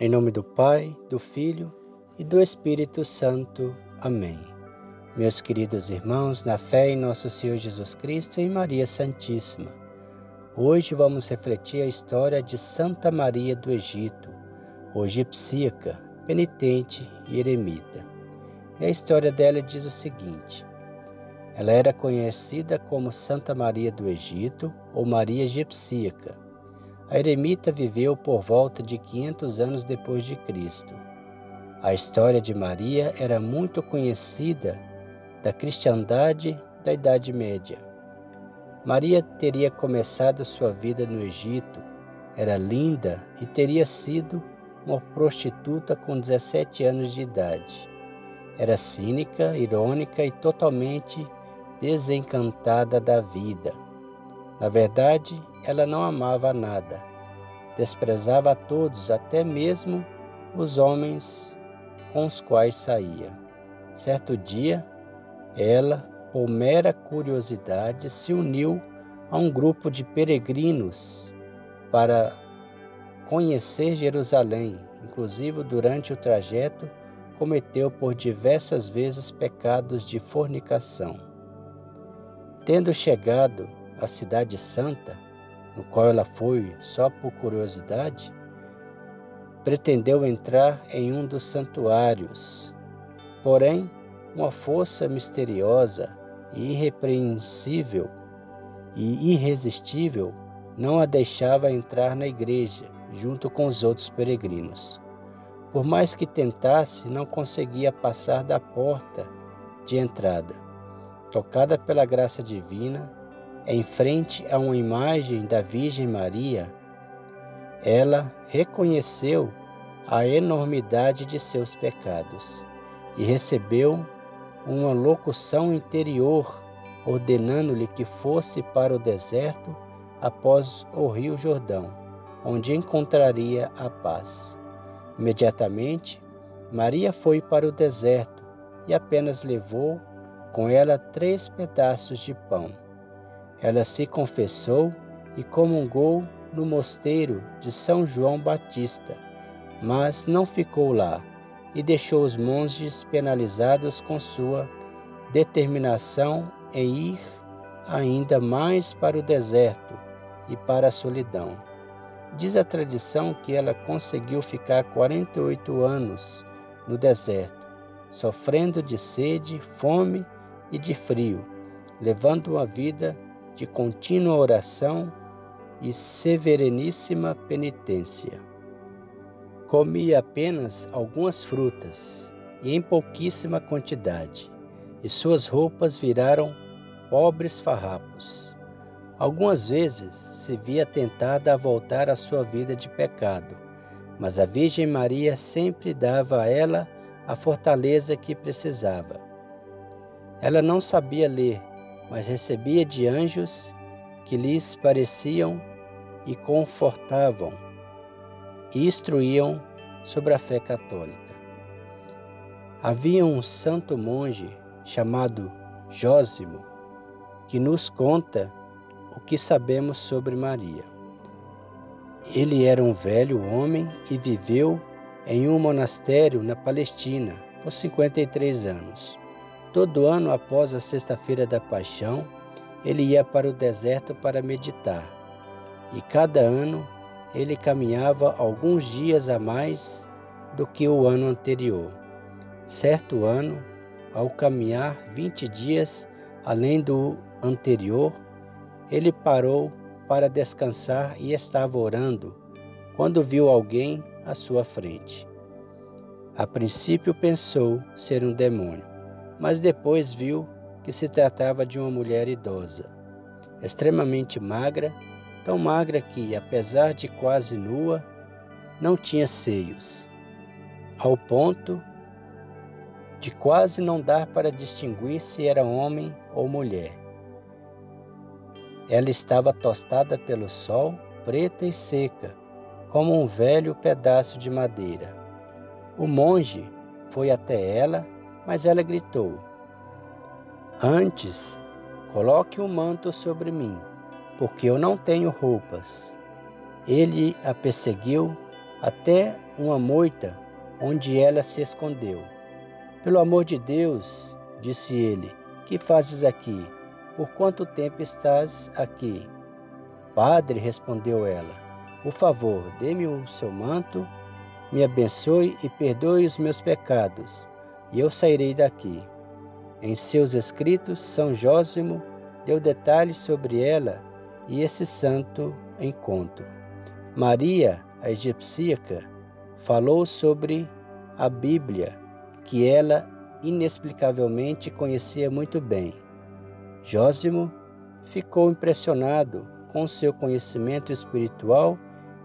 Em nome do Pai, do Filho e do Espírito Santo. Amém. Meus queridos irmãos, na fé em nosso Senhor Jesus Cristo e Maria Santíssima, hoje vamos refletir a história de Santa Maria do Egito, egipsíaca, penitente e eremita. E a história dela diz o seguinte: ela era conhecida como Santa Maria do Egito ou Maria Egipsíaca. A eremita viveu por volta de 500 anos depois de Cristo. A história de Maria era muito conhecida da cristandade da Idade Média. Maria teria começado sua vida no Egito, era linda e teria sido uma prostituta com 17 anos de idade. Era cínica, irônica e totalmente desencantada da vida. Na verdade, ela não amava nada. Desprezava a todos, até mesmo os homens com os quais saía. Certo dia, ela, por mera curiosidade, se uniu a um grupo de peregrinos para conhecer Jerusalém. Inclusive, durante o trajeto, cometeu por diversas vezes pecados de fornicação. Tendo chegado à Cidade Santa, no qual ela foi só por curiosidade, pretendeu entrar em um dos santuários. Porém, uma força misteriosa e irrepreensível e irresistível não a deixava entrar na igreja junto com os outros peregrinos. Por mais que tentasse, não conseguia passar da porta de entrada tocada pela graça divina, em frente a uma imagem da Virgem Maria, ela reconheceu a enormidade de seus pecados e recebeu uma locução interior ordenando-lhe que fosse para o deserto após o rio Jordão, onde encontraria a paz. Imediatamente, Maria foi para o deserto e apenas levou com ela três pedaços de pão. Ela se confessou e comungou no mosteiro de São João Batista, mas não ficou lá e deixou os monges penalizados com sua determinação em ir ainda mais para o deserto e para a solidão. Diz a tradição que ela conseguiu ficar 48 anos no deserto, sofrendo de sede, fome e de frio, levando uma vida de contínua oração e severeníssima penitência. Comia apenas algumas frutas e em pouquíssima quantidade, e suas roupas viraram pobres farrapos. Algumas vezes se via tentada a voltar à sua vida de pecado, mas a Virgem Maria sempre dava a ela a fortaleza que precisava ela não sabia ler, mas recebia de anjos que lhes pareciam e confortavam e instruíam sobre a fé católica. Havia um santo monge chamado Jósimo que nos conta o que sabemos sobre Maria. Ele era um velho homem e viveu em um monastério na Palestina por 53 anos. Todo ano, após a Sexta-feira da Paixão, ele ia para o deserto para meditar. E cada ano ele caminhava alguns dias a mais do que o ano anterior. Certo ano, ao caminhar 20 dias além do anterior, ele parou para descansar e estava orando quando viu alguém à sua frente. A princípio pensou ser um demônio mas depois viu que se tratava de uma mulher idosa, extremamente magra, tão magra que, apesar de quase nua, não tinha seios, ao ponto de quase não dar para distinguir se era homem ou mulher. Ela estava tostada pelo sol, preta e seca, como um velho pedaço de madeira. O monge foi até ela mas ela gritou: Antes, coloque um manto sobre mim, porque eu não tenho roupas. Ele a perseguiu até uma moita onde ela se escondeu. Pelo amor de Deus, disse ele, que fazes aqui? Por quanto tempo estás aqui? Padre, respondeu ela, por favor, dê-me o seu manto, me abençoe e perdoe os meus pecados, e eu sairei daqui. Em seus escritos, São Jósimo deu detalhes sobre ela e esse santo encontro. Maria, a egipcíaca, falou sobre a Bíblia, que ela inexplicavelmente conhecia muito bem. Jósimo ficou impressionado com seu conhecimento espiritual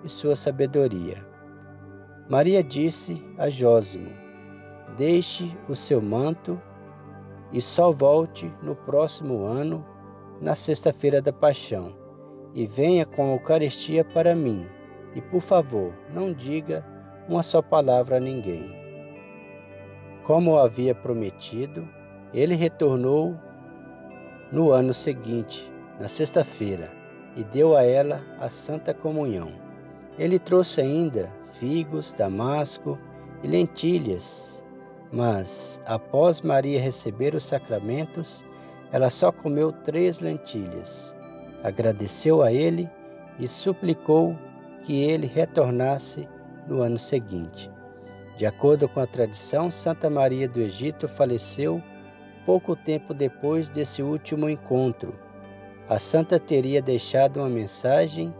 e sua sabedoria. Maria disse a Jósimo: Deixe o seu manto e só volte no próximo ano, na sexta-feira da Paixão, e venha com a Eucaristia para mim. E por favor, não diga uma só palavra a ninguém. Como havia prometido, ele retornou no ano seguinte, na sexta-feira, e deu a ela a Santa Comunhão. Ele trouxe ainda figos, damasco e lentilhas, mas após Maria receber os sacramentos, ela só comeu três lentilhas. Agradeceu a ele e suplicou que ele retornasse no ano seguinte. De acordo com a tradição, Santa Maria do Egito faleceu pouco tempo depois desse último encontro. A santa teria deixado uma mensagem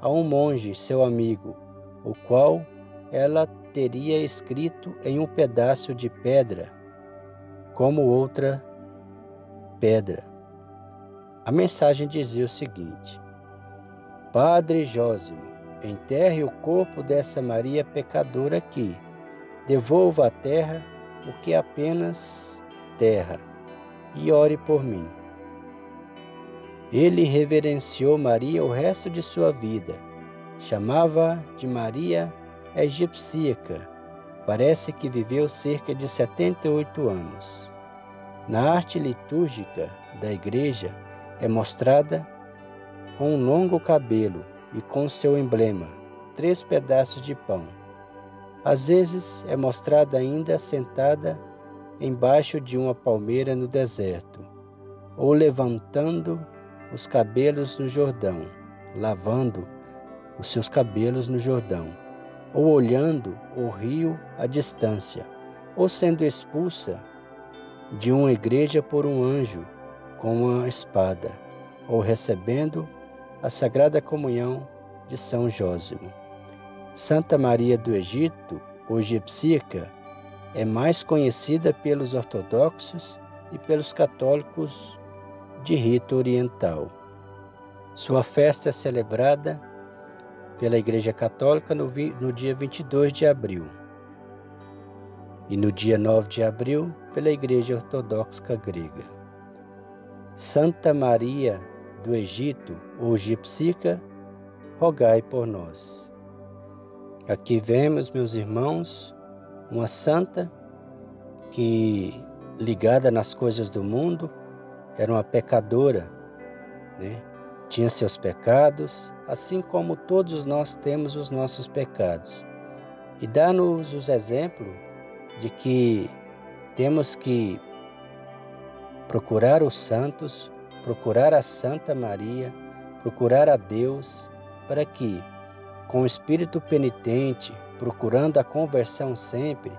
a um monge, seu amigo, o qual ela teria escrito em um pedaço de pedra, como outra pedra. A mensagem dizia o seguinte: Padre Jósimo, enterre o corpo dessa Maria pecadora aqui Devolva à terra o que é apenas terra e ore por mim. Ele reverenciou Maria o resto de sua vida. Chamava de Maria egipcíaca. Parece que viveu cerca de 78 anos. Na arte litúrgica da igreja é mostrada com um longo cabelo e com seu emblema, três pedaços de pão. Às vezes é mostrada ainda sentada embaixo de uma palmeira no deserto, ou levantando os cabelos no Jordão, lavando os seus cabelos no Jordão, ou olhando o rio à distância, ou sendo expulsa de uma igreja por um anjo com uma espada, ou recebendo a sagrada comunhão de São Jósimo. Santa Maria do Egito, ou egipcíaca, é mais conhecida pelos ortodoxos e pelos católicos de rito oriental. Sua festa é celebrada pela Igreja Católica no, no dia 22 de abril e no dia 9 de abril pela Igreja Ortodoxa Grega. Santa Maria do Egito, ou egipcica, rogai por nós. Aqui vemos, meus irmãos, uma santa que, ligada nas coisas do mundo, era uma pecadora, né? Tinha seus pecados, assim como todos nós temos os nossos pecados. E dá-nos os exemplos de que temos que procurar os santos, procurar a Santa Maria, procurar a Deus, para que com o espírito penitente, procurando a conversão sempre,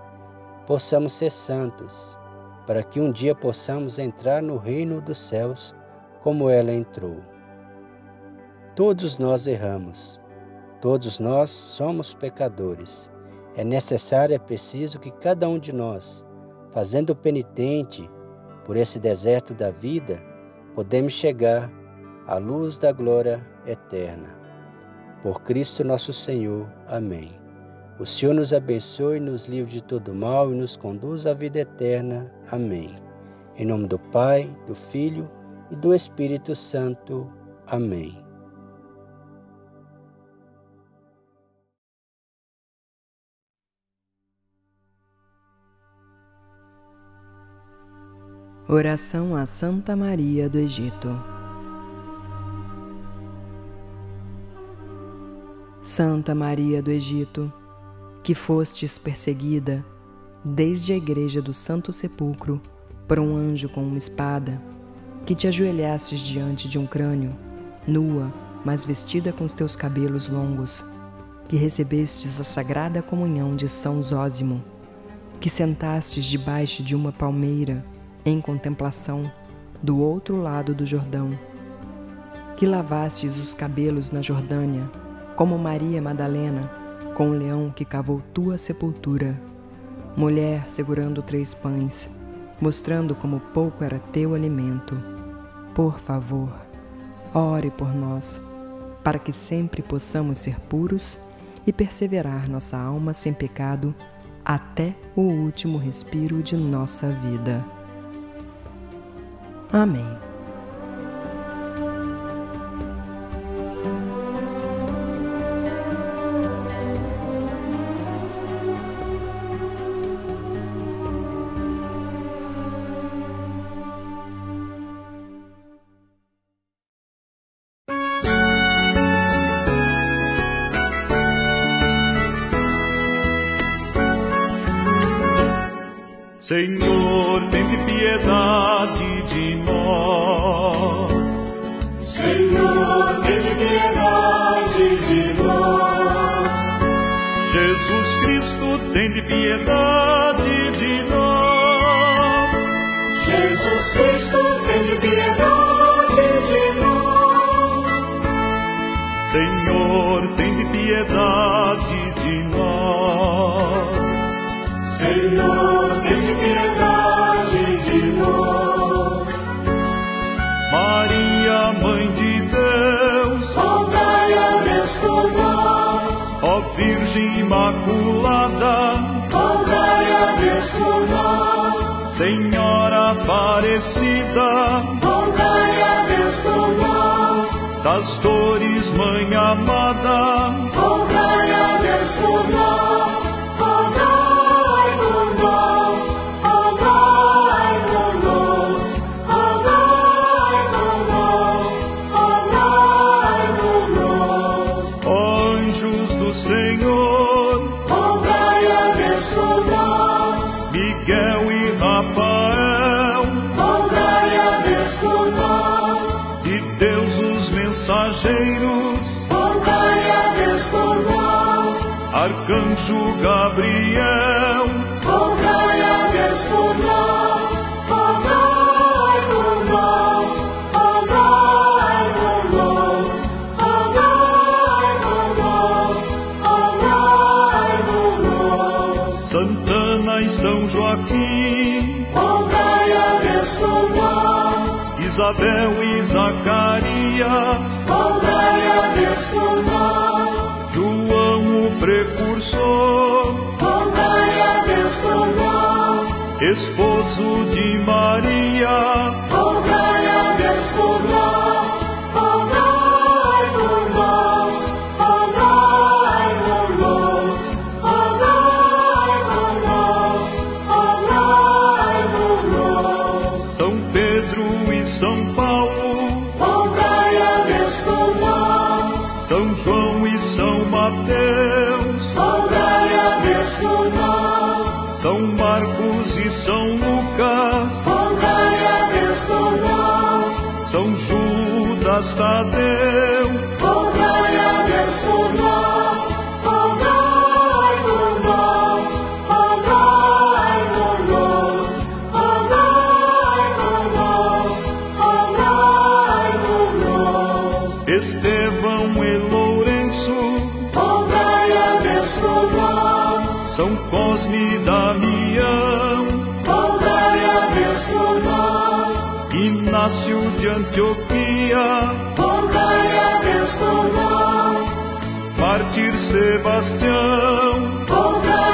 possamos ser santos, para que um dia possamos entrar no reino dos céus como ela entrou. Todos nós erramos, todos nós somos pecadores. É necessário, é preciso que cada um de nós, fazendo penitente por esse deserto da vida, podemos chegar à luz da glória eterna. Por Cristo nosso Senhor. Amém. O Senhor nos abençoe, nos livre de todo mal e nos conduz à vida eterna. Amém. Em nome do Pai, do Filho e do Espírito Santo. Amém. Oração a Santa Maria do Egito. Santa Maria do Egito, que fostes perseguida desde a igreja do Santo Sepulcro por um anjo com uma espada, que te ajoelhastes diante de um crânio, nua, mas vestida com os teus cabelos longos, que recebestes a sagrada comunhão de São Zósimo, que sentastes debaixo de uma palmeira em contemplação do outro lado do Jordão, que lavastes os cabelos na Jordânia, como Maria Madalena, com o leão que cavou tua sepultura, mulher segurando três pães, mostrando como pouco era teu alimento. Por favor, ore por nós, para que sempre possamos ser puros e perseverar nossa alma sem pecado até o último respiro de nossa vida. Amém. Piedade de nós. Senhor, tem piedade de nós. Maria, Mãe de Deus, Rogai a Deus por nós. ó Virgem Imaculada, Rogai a Deus por nós. Senhora Aparecida, das dores, Mãe amada, Rogai a Deus por nós. Rogai por nós. Rogai por nós. Rogai por nós. Rogai por nós. ó anjos do Senhor, Rogai a Deus por nós. Miguel e Rafael, Arcanjo Gabriel, Rogai a Deus por nós. Rogai por nós. Rogai por nós. Rogai por nós. Rogai por nós. Santana e São Joaquim, Rogai a Deus por nós. Isabel e Zacarias, Rogai a Deus por nós. Precursor, Rogai a Deus por nós. esposo de Maria, Inácio de Antioquia, Rogai a Deus por nós. Mártir Sebastião, Rogai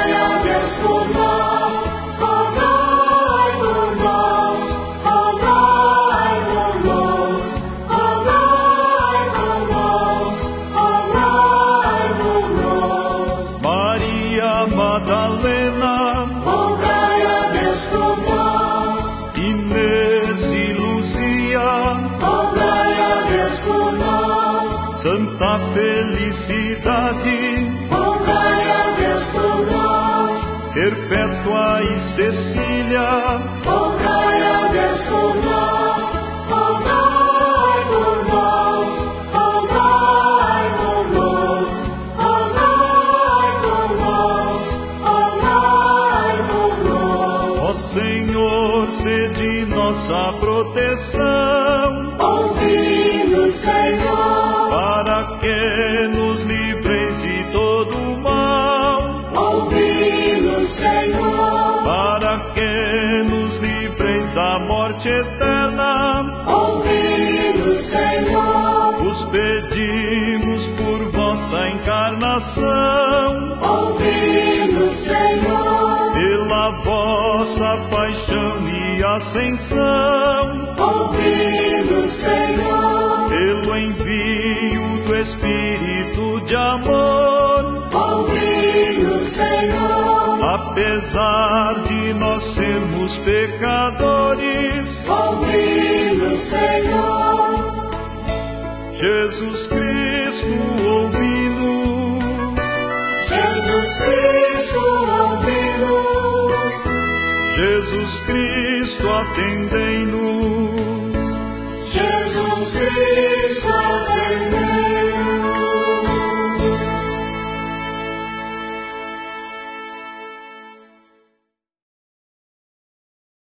Perpétua e Cecília, rogai a Deus por nós, rogai por nós, rogai por nós, rogai por nós, rogai por nós. ó Senhor, sede nossa proteção, Ouvi-nos, Senhor, da morte eterna. ouvi-nos, Senhor, Os pedimos por vossa encarnação, ouvi-nos, Senhor, pela vossa paixão e ascensão, ouvi-nos, Senhor, pelo envio do Espírito de amor, ouvi-nos, Senhor, apesar de nós sermos pecadores, ouvi-nos, Senhor, Jesus Cristo ouvi-nos, Jesus Cristo, ouvi-nos, Jesus Cristo atendei-nos. Jesus Cristo,